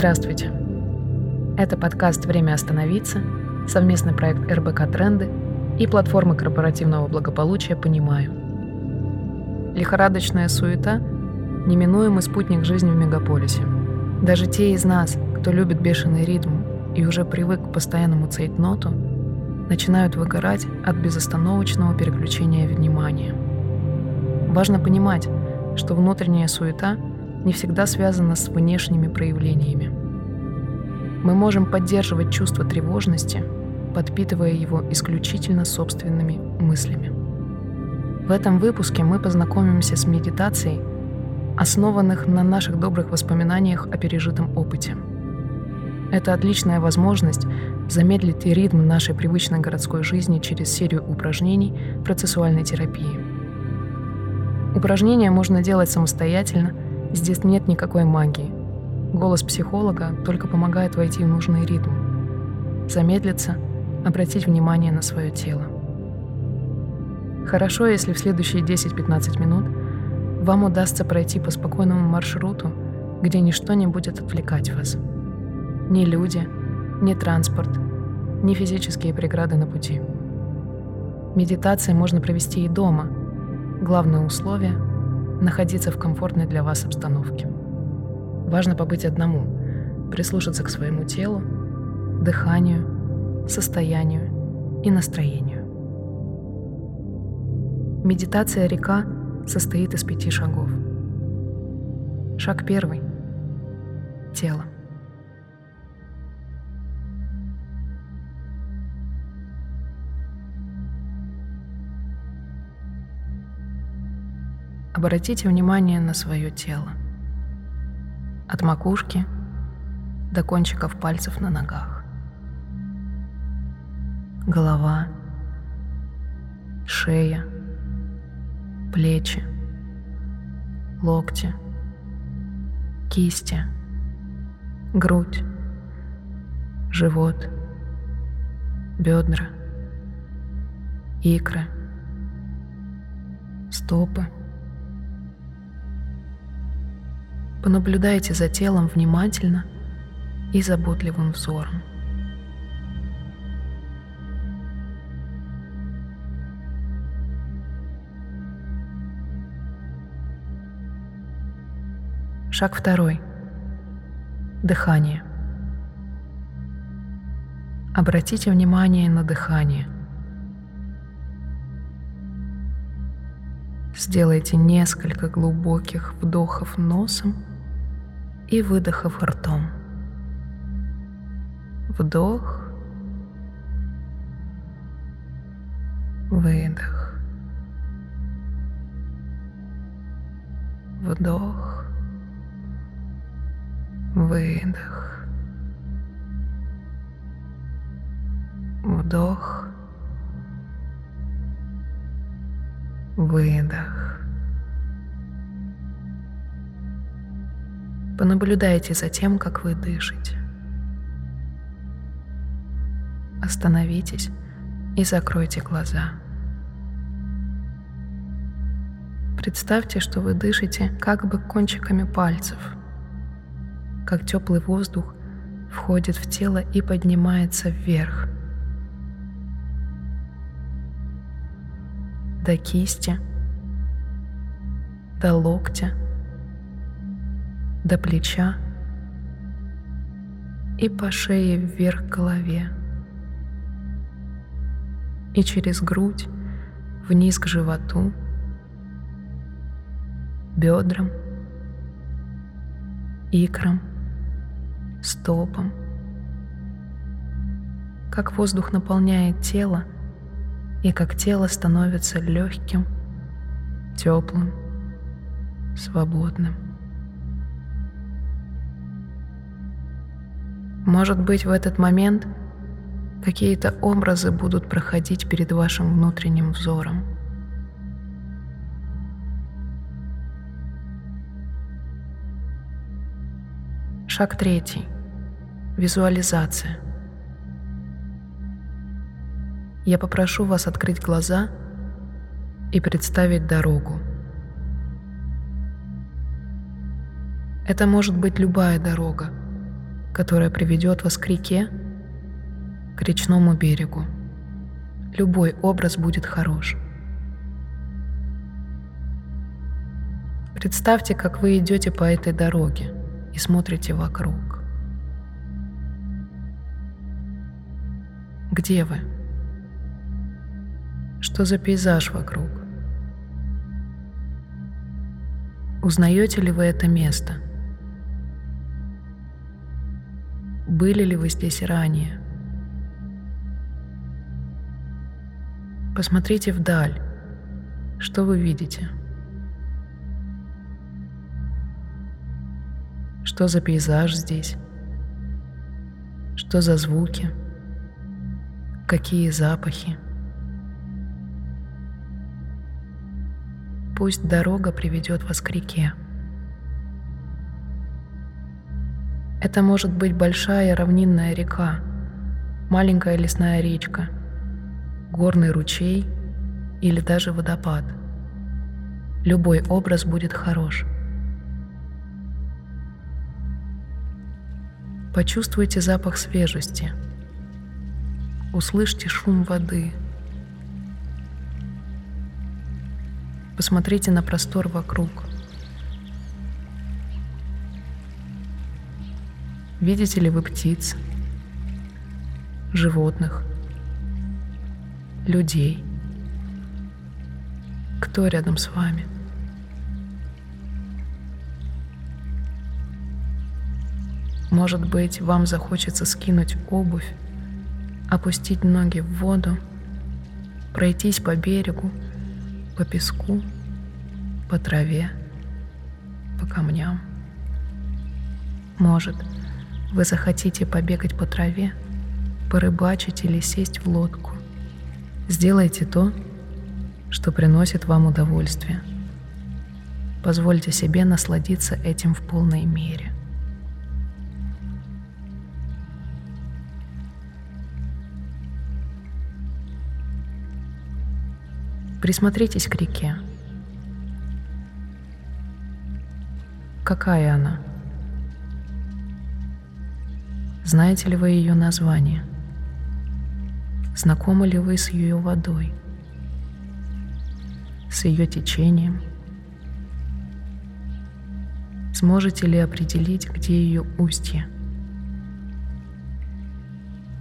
Здравствуйте. Это подкаст «Время остановиться», совместный проект РБК «Тренды» и платформы корпоративного благополучия «Понимаю». Лихорадочная суета – неминуемый спутник жизни в мегаполисе. Даже те из нас, кто любит бешеный ритм и уже привык к постоянному цейтноту, начинают выгорать от безостановочного переключения внимания. Важно понимать, что внутренняя суета не всегда связана с внешними проявлениями. Мы можем поддерживать чувство тревожности, подпитывая его исключительно собственными мыслями. В этом выпуске мы познакомимся с медитацией, основанных на наших добрых воспоминаниях о пережитом опыте. Это отличная возможность замедлить ритм нашей привычной городской жизни через серию упражнений процессуальной терапии. Упражнения можно делать самостоятельно, здесь нет никакой магии. Голос психолога только помогает войти в нужный ритм, замедлиться, обратить внимание на свое тело. Хорошо, если в следующие 10-15 минут вам удастся пройти по спокойному маршруту, где ничто не будет отвлекать вас. Ни люди, ни транспорт, ни физические преграды на пути. Медитации можно провести и дома – Главное условие — находиться в комфортной для вас обстановке. Важно побыть одному, прислушаться к своему телу, дыханию, состоянию и настроению. Медитация река состоит из пяти шагов. Шаг первый — тело. Обратите внимание на свое тело. От макушки до кончиков пальцев на ногах. Голова, шея, плечи, локти, кисти, грудь, живот, бедра, икры, стопы – Понаблюдайте за телом внимательно и заботливым взором. Шаг второй. Дыхание. Обратите внимание на дыхание. Сделайте несколько глубоких вдохов носом и выдохов ртом. Вдох, выдох, вдох, выдох, вдох, выдох. Понаблюдайте за тем, как вы дышите. Остановитесь и закройте глаза. Представьте, что вы дышите как бы кончиками пальцев, как теплый воздух входит в тело и поднимается вверх. До кисти, до локтя – до плеча и по шее вверх к голове и через грудь вниз к животу, бедрам, икрам, стопам. Как воздух наполняет тело и как тело становится легким, теплым, свободным. Может быть, в этот момент какие-то образы будут проходить перед вашим внутренним взором. Шаг третий. Визуализация. Я попрошу вас открыть глаза и представить дорогу. Это может быть любая дорога, которая приведет вас к реке, к речному берегу. Любой образ будет хорош. Представьте, как вы идете по этой дороге и смотрите вокруг. Где вы? Что за пейзаж вокруг? Узнаете ли вы это место? Были ли вы здесь ранее? Посмотрите вдаль. Что вы видите? Что за пейзаж здесь? Что за звуки? Какие запахи? Пусть дорога приведет вас к реке. Это может быть большая равнинная река, маленькая лесная речка, горный ручей или даже водопад. Любой образ будет хорош. Почувствуйте запах свежести. Услышьте шум воды – Посмотрите на простор вокруг. Видите ли вы птиц, животных, людей? Кто рядом с вами? Может быть, вам захочется скинуть обувь, опустить ноги в воду, пройтись по берегу по песку, по траве, по камням. Может, вы захотите побегать по траве, порыбачить или сесть в лодку. Сделайте то, что приносит вам удовольствие. Позвольте себе насладиться этим в полной мере. Присмотритесь к реке. Какая она? Знаете ли вы ее название? Знакомы ли вы с ее водой? С ее течением? Сможете ли определить, где ее устье?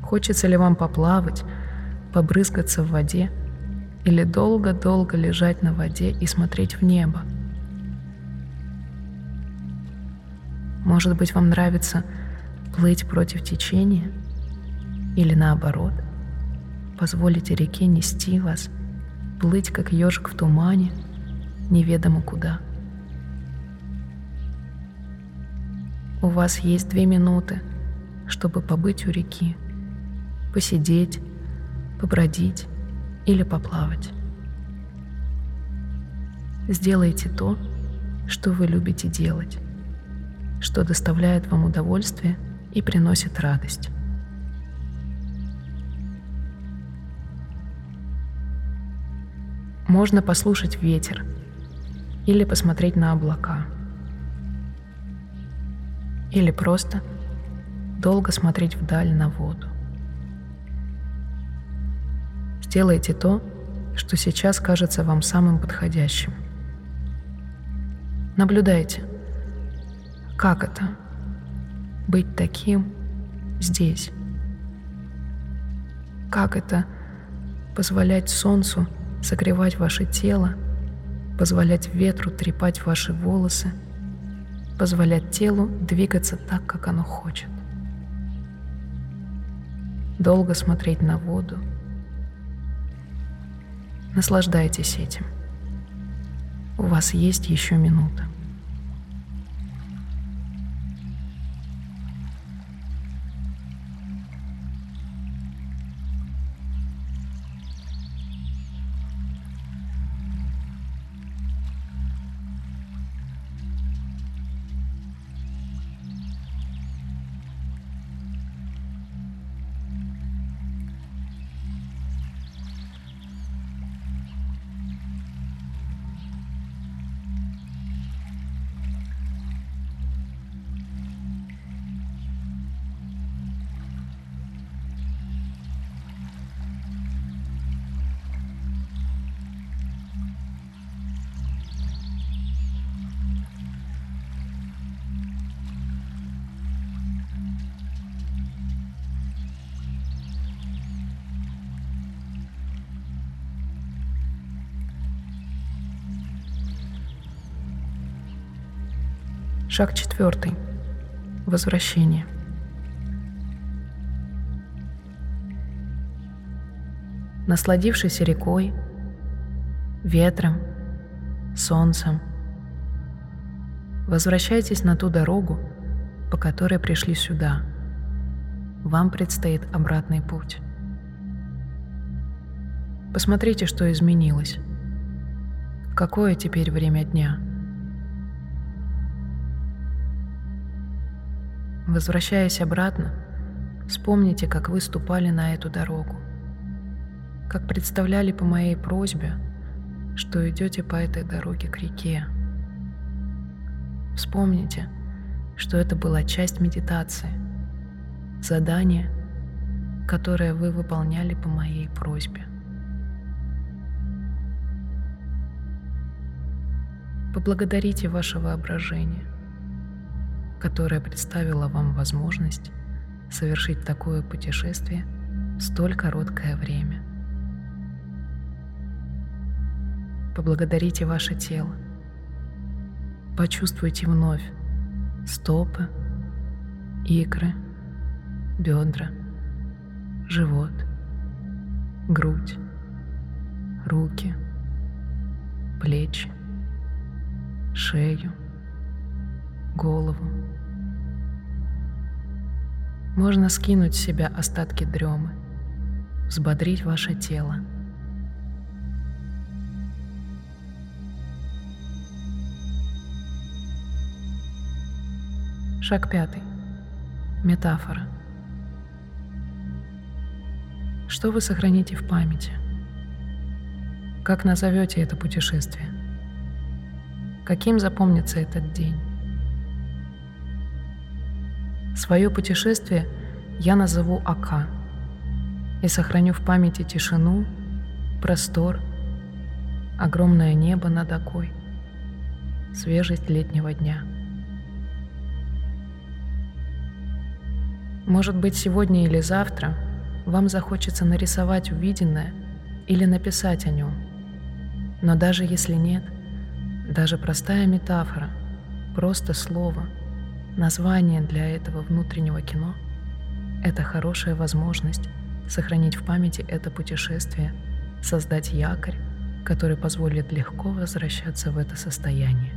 Хочется ли вам поплавать, побрызгаться в воде – или долго-долго лежать на воде и смотреть в небо. Может быть, вам нравится плыть против течения или наоборот, позволите реке нести вас, плыть как ежик в тумане, неведомо куда. У вас есть две минуты, чтобы побыть у реки, посидеть, побродить, или поплавать. Сделайте то, что вы любите делать, что доставляет вам удовольствие и приносит радость. Можно послушать ветер или посмотреть на облака. Или просто долго смотреть вдаль на воду. Сделайте то, что сейчас кажется вам самым подходящим. Наблюдайте, как это — быть таким здесь. Как это — позволять солнцу согревать ваше тело, позволять ветру трепать ваши волосы, позволять телу двигаться так, как оно хочет. Долго смотреть на воду — Наслаждайтесь этим. У вас есть еще минута. Шаг четвертый. Возвращение. Насладившись рекой, ветром, солнцем, возвращайтесь на ту дорогу, по которой пришли сюда. Вам предстоит обратный путь. Посмотрите, что изменилось. Какое теперь время дня? Возвращаясь обратно, вспомните, как вы ступали на эту дорогу, как представляли по моей просьбе, что идете по этой дороге к реке. Вспомните, что это была часть медитации, задание, которое вы выполняли по моей просьбе. Поблагодарите ваше воображение – которая представила вам возможность совершить такое путешествие в столь короткое время. Поблагодарите ваше тело. Почувствуйте вновь стопы, икры, бедра, живот, грудь, руки, плечи, шею, голову. Можно скинуть с себя остатки дремы, взбодрить ваше тело. Шаг пятый. Метафора. Что вы сохраните в памяти? Как назовете это путешествие? Каким запомнится этот день? Свое путешествие я назову Ака и сохраню в памяти тишину, простор, огромное небо над Акой, свежесть летнего дня. Может быть, сегодня или завтра вам захочется нарисовать увиденное или написать о нем. Но даже если нет, даже простая метафора, просто слово — Название для этого внутреннего кино — это хорошая возможность сохранить в памяти это путешествие, создать якорь, который позволит легко возвращаться в это состояние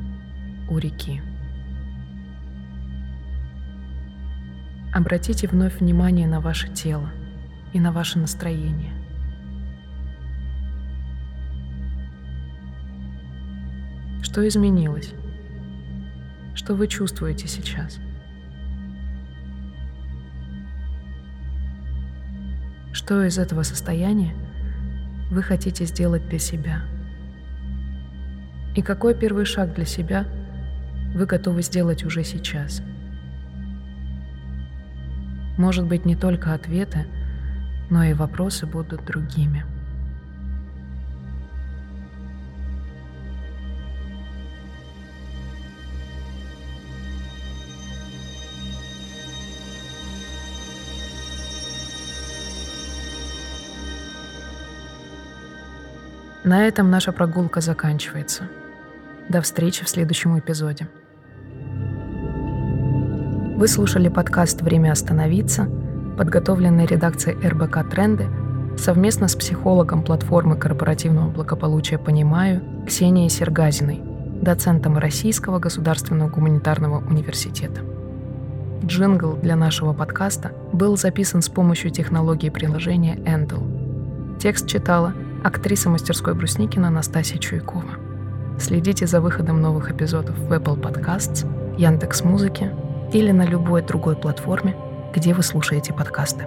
у реки. Обратите вновь внимание на ваше тело и на ваше настроение. Что изменилось? Что вы чувствуете сейчас? Что из этого состояния вы хотите сделать для себя? И какой первый шаг для себя вы готовы сделать уже сейчас? Может быть, не только ответы, но и вопросы будут другими. На этом наша прогулка заканчивается. До встречи в следующем эпизоде. Вы слушали подкаст «Время остановиться», подготовленный редакцией РБК «Тренды» совместно с психологом платформы корпоративного благополучия «Понимаю» Ксенией Сергазиной, доцентом Российского государственного гуманитарного университета. Джингл для нашего подкаста был записан с помощью технологии приложения Endel. Текст читала актриса мастерской Брусникина Настасья Чуйкова. Следите за выходом новых эпизодов в Apple Podcasts, Яндекс Музыки или на любой другой платформе, где вы слушаете подкасты.